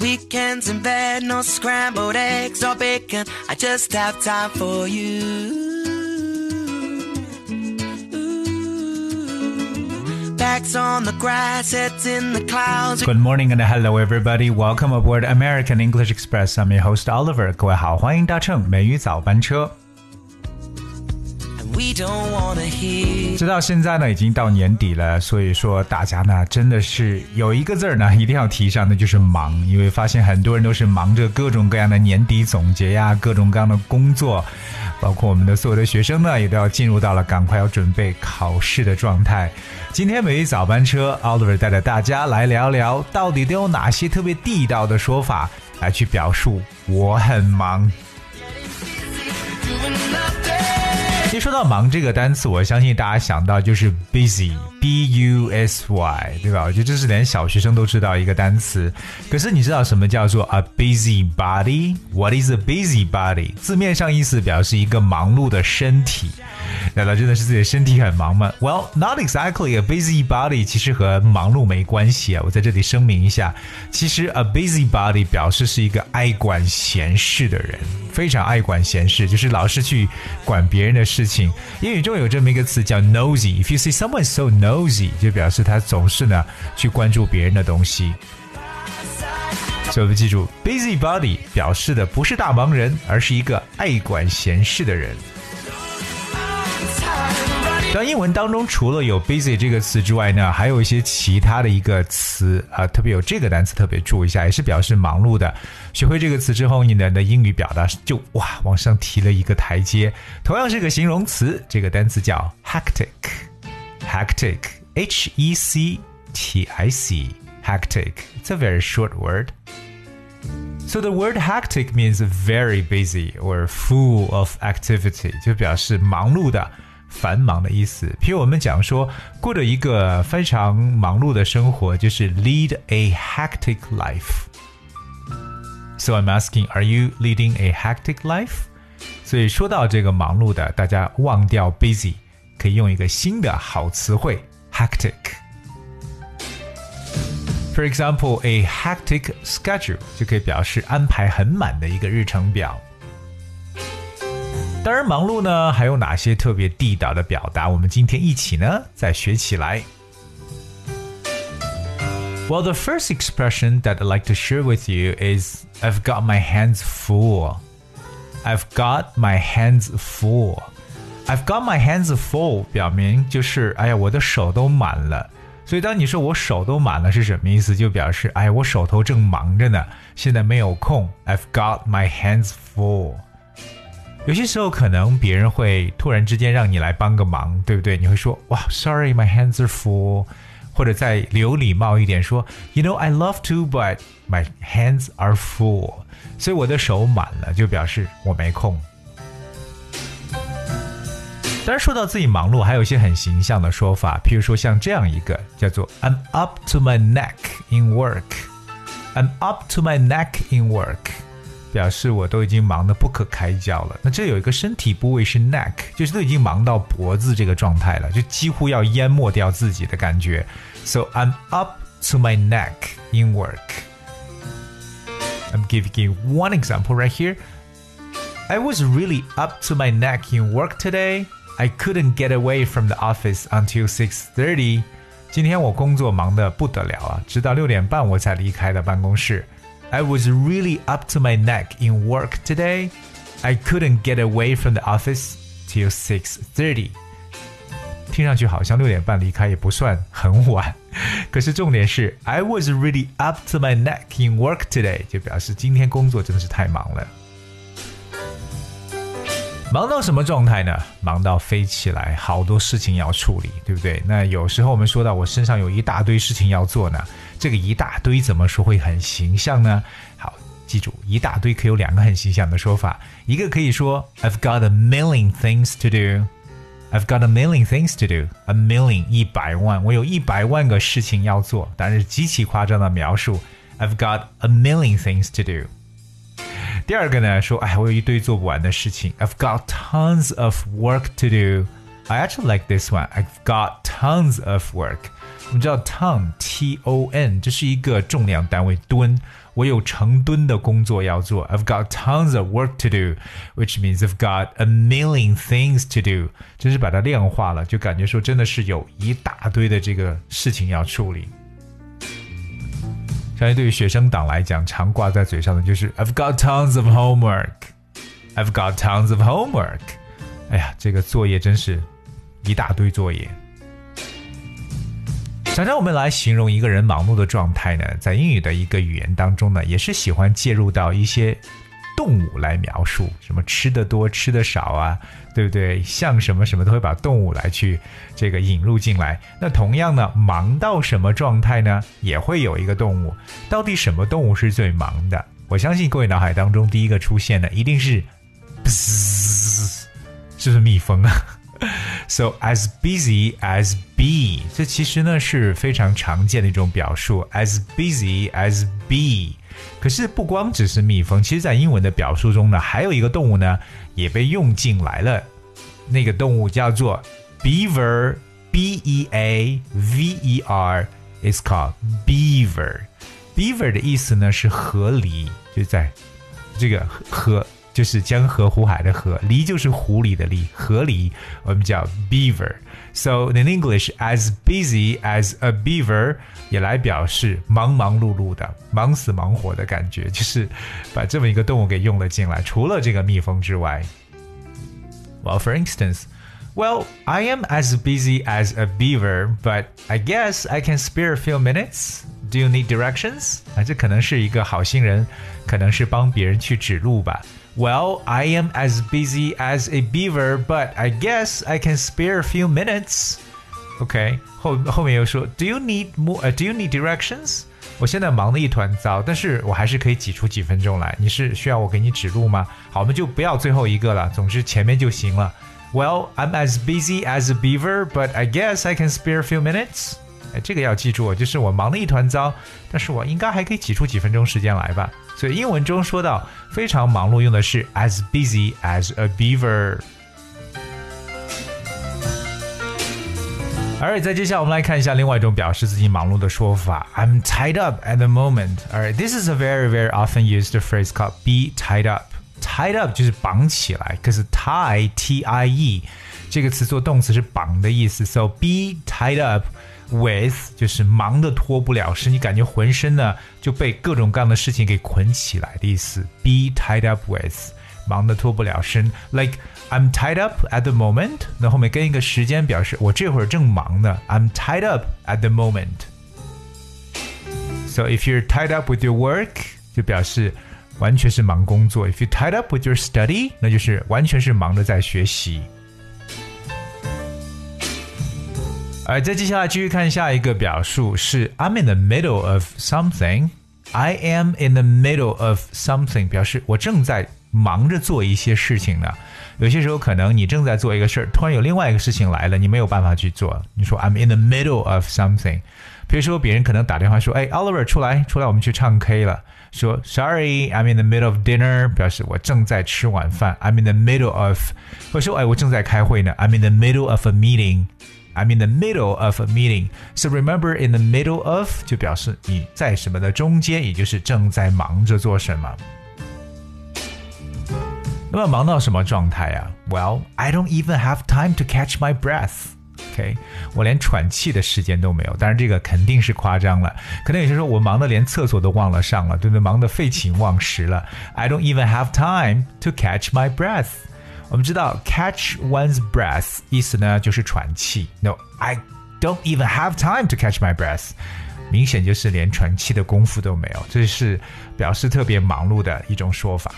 Weekends in bed, no scrambled eggs or bacon. I just have time for you. Backs on the grass, heads in the clouds. Good morning and hello everybody. Welcome aboard American English Express. I'm your host Oliver. 各位好，欢迎搭乘美语早班车。 直到现在呢，已经到年底了，所以说大家呢真的是有一个字儿呢 一定要提上，那就是忙。因为发现很多人都是忙着各种各样的年底总结呀，各种各样的工作，包括我们的所有的学生呢，也都要进入到了赶快要准备考试的状态。今天每一早班车，Oliver 带着大家来聊聊，到底都有哪些特别地道的说法来去表述我很忙。说到忙这个单词，我相信大家想到就是 busy，b u s y，对吧？我觉得这是连小学生都知道一个单词。可是你知道什么叫做 a busybody？What is a busybody？字面上意思表示一个忙碌的身体。难道真的是自己的身体很忙吗？Well, not exactly. A busybody 其实和忙碌没关系啊。我在这里声明一下，其实 a busybody 表示是一个爱管闲事的人，非常爱管闲事，就是老是去管别人的事情。英语中有这么一个词叫 nosy。If you see someone so nosy，就表示他总是呢去关注别人的东西。所以我们记住，busybody 表示的不是大忙人，而是一个爱管闲事的人。当英文当中除了有 busy 这个词之外呢，还有一些其他的一个词啊、特别有这个单词特别注意一下，也是表示忙碌的。学会这个词之后，你的的英语表达就哇往上提了一个台阶。同样是个形容词，这个单词叫 hectic，hectic，h e c t i c，hectic，it's a very short word。So the word hectic means very busy or full of activity，就表示忙碌的、 繁忙的意思。譬如我们讲说，过着一个非常忙碌的生活，就是 lead a hectic life。So I'm asking, are you leading a hectic life？所以说到这个忙碌的，大家忘掉 busy，可以用一个新的好词汇 hectic。For example, a hectic schedule 就可以表示安排很满的一个日程表。 当然，忙碌呢还有哪些特别地道的表达？我们今天一起呢再学起来。Well, the first expression that I'd like to share with you is I've got my hands full. I've got my hands full. I've got my hands full 表明就是哎呀，我的手都满了。所以当你说我手都满了是什么意思？就表示哎，我手头正忙着呢，现在没有空。I've got my hands full。 有些时候可能别人会突然之间让你来帮个忙，对不对？你会说哇，Sorry, my hands are full。或者再有礼貌一点说，You know I love to, but my hands are full。所以我的手满了，就表示我没空。当然，说到自己忙碌，还有一些很形象的说法，譬如说像这样一个叫做 "I'm up to my neck in work"。I'm up to my neck in work，表示我都已经忙得不可开交了。那这有一个身体部位是 neck，就是都已经忙到脖子这个状态了，就几乎要淹没掉自己的感觉。So I'm up to my neck in work. I'm giving you one example right here. I was really up to my neck in work today. I couldn't get away from the office until 6:30. 今天我工作忙得不得了啊，直到六点半我才离开了办公室。 I was really up to my neck in work today. I couldn't get away from the office till 6:30. 听上去好像六点半离开也不算很晚，可是重点是 I was really up to my neck in work today，就表示今天工作真的是太忙了。 忙到什么状态呢？忙到飞起来，好多事情要处理，对不对？那有时候我们说到我身上有一大堆事情要做呢，这个一大堆怎么说会很形象呢？好，记住，一大堆可以有两个很形象的说法，一个可以说 I've got a million things to do。I've got a million things to do. A million 一百万，我有一百万个事情要做，当然是极其夸张的描述。I've got a million things to do. 第二个呢，说，哎，我有一堆做不完的事情。I've got tons of work to do. I actually like this one. I've got tons of work. 我们知道 ton t o n 这是一个重量单位吨，我有成吨的工作要做。I've got tons of work to do, which means I've got a million things to do。真是把它量化了，就感觉说真的是有一大堆的这个事情要处理。相信对于学生党来讲，常挂在嘴上的就是 I've got tons of homework。I've got tons of homework。哎呀，这个作业真是一大堆作业。常常我们来形容一个人忙碌的状态呢，在英语的一个语言当中呢，也是喜欢介入到一些动物来描述，什么吃的多、吃的少啊，对不对？像什么什么都会把动物来去这个引入进来。那同样呢，忙到什么状态呢，也会有一个动物。到底什么动物是最忙的？我相信各位脑海当中第一个出现的一定是，是不是蜜蜂啊 ？So as busy as bee，这其实呢是非常常见的一种表述。As busy as bee，可是不光只是蜜蜂，其实在英文的表述中呢，还有一个动物呢也被用进来了。那个动物叫做 beaver，b e a v e r，is called beaver。beaver 的意思呢是河狸，就在这个河。 就是江河湖海的河，狸就是湖里的狸，河狸我们叫 beaver。So in English, as busy as a beaver 也来表示忙忙碌碌的、忙死忙活的感觉，就是把这么一个动物给用了进来。除了这个蜜蜂之外，Well, for instance. Well, I am as busy as a beaver, but I guess I can spare a few minutes. Do you need directions? 啊，这可能是一个好心人，可能是帮别人去指路吧。 well, I am as busy as a beaver, but I guess I can spare a few minutes. OK，后后面又说，Do you need more? Uh, do you need directions? 我现在忙得一团糟，但是我还是可以挤出几分钟来。你是需要我给你指路吗？好，我们就不要最后一个了，总之前面就行了。Well, I'm as busy as a beaver, but I guess I can spare a few minutes. 哎，这个要记住，就是我忙得一团糟，但是我应该还可以挤出几分钟时间来吧。所以英文中说到非常忙碌，用的是 as busy as a beaver。Alright，再接下来我们来看一下另外一种表示自己忙碌的说法，I'm tied up at the moment. Alright, this is a very very often used phrase called be tied up. Tied up 就是绑起来，可是 tie t i e 这个词做动词是绑的意思，so be tied up。 with 就是忙得脱不了身，你感觉浑身呢就被各种各样的事情给捆起来的意思。Be tied up with，忙得脱不了身。Like I'm tied up at the moment，那后面跟一个时间表示我这会儿正忙呢。I'm tied up at the moment。So if you're tied up with your work，就表示完全是忙工作。If you're tied up with your study，那就是完全是忙着在学习。 而再接下来继续看下一个表述是 I'm in the middle of something. I am in the middle of something，表示我正在忙着做一些事情呢。有些时候可能你正在做一个事儿，突然有另外一个事情来了，你没有办法去做。你说 I'm in the middle of something。比如说别人可能打电话说，哎，Oliver 出来，出来，我们去唱 K 了。说 Sorry，I'm in the middle of dinner，表示我正在吃晚饭。I'm in the middle of，或者说哎，我正在开会呢。I'm in the middle of a meeting。 I'm in the middle of a meeting. So remember, in the middle of 就表示你在什么的中间，也就是正在忙着做什么。那么忙到什么状态啊？Well, I don't even have time to catch my breath. OK，我连喘气的时间都没有。当然，这个肯定是夸张了。可能有些时候我忙得连厕所都忘了上了，对不对？忙得废寝忘食了。I don't even have time to catch my breath. 我们知道 catch one's breath 意思呢就是喘气。No, I don't even have time to catch my breath。明显就是连喘气的功夫都没有，这是表示特别忙碌的一种说法。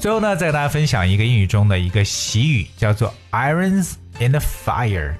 最后呢，再跟大家分享一个英语中的一个习语，叫做 irons in the fire。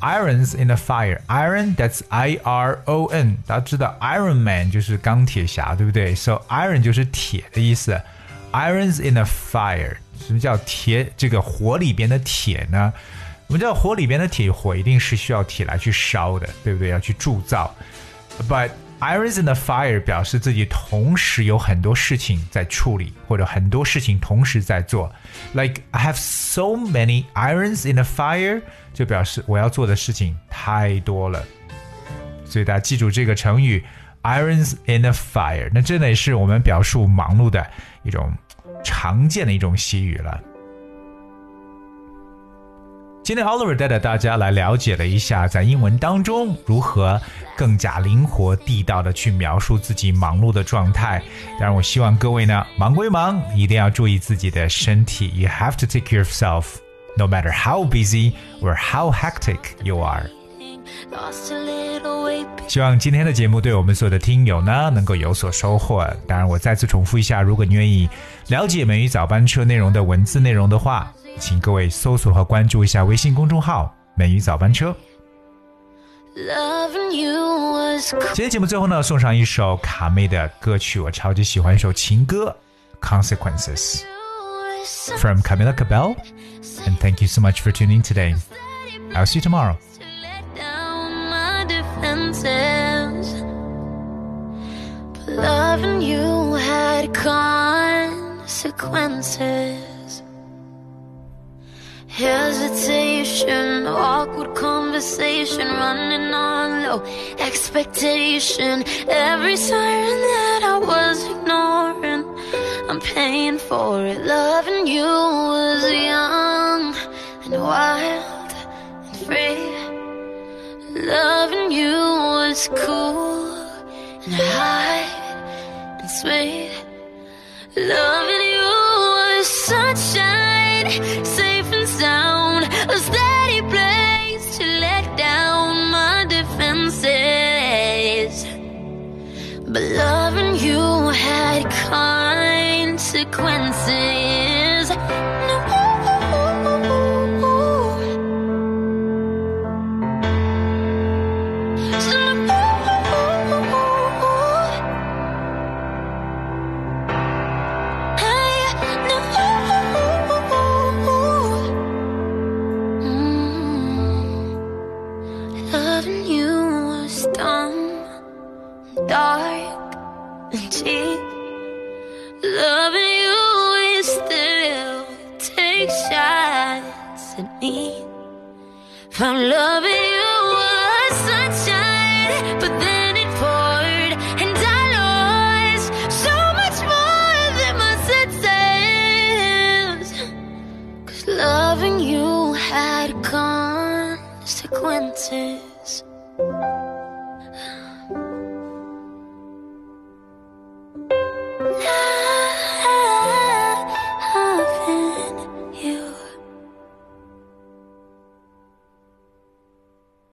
Irons in the fire, iron that's I R O N。大家知道 Iron Man 就是钢铁侠，对不对？So iron 就是铁的意思。Irons in a fire，什么叫铁？这个火里边的铁呢？我们知道火里边的铁，火一定是需要铁来去烧的，对不对？要去铸造。But Irons in the fire 表示自己同时有很多事情在处理，或者很多事情同时在做。Like I have so many irons in the fire，就表示我要做的事情太多了。所以大家记住这个成语 irons in a fire。那这呢也是我们表述忙碌的一种常见的一种习语了。今天 Oliver 带着大家来了解了一下，在英文当中如何更加灵活地道的去描述自己忙碌的状态。当然，我希望各位呢，忙归忙，一定要注意自己的身体。You have to take care of yourself, no matter how busy or how hectic you are. 希望今天的节目对我们所有的听友呢能够有所收获。当然，我再次重复一下，如果你愿意了解美语早班车内容的文字内容的话。请各位搜索和关注一下微信公众号“美语早班车”。今天节目最后呢，送上一首卡妹的歌曲，我超级喜欢一首情歌《Consequences》from Camila Cabello。And thank you so much for tuning today. I'll see you tomorrow. Loving you had consequences. Hesitation, awkward conversation, running on low expectation. Every siren that I was ignoring, I'm paying for it. Loving you was young and wild. Loving you was cool and high and sweet. Loving you was sunshine. Safe and sound. A steady place to let down my defenses. But loving you had consequences. Found loving you was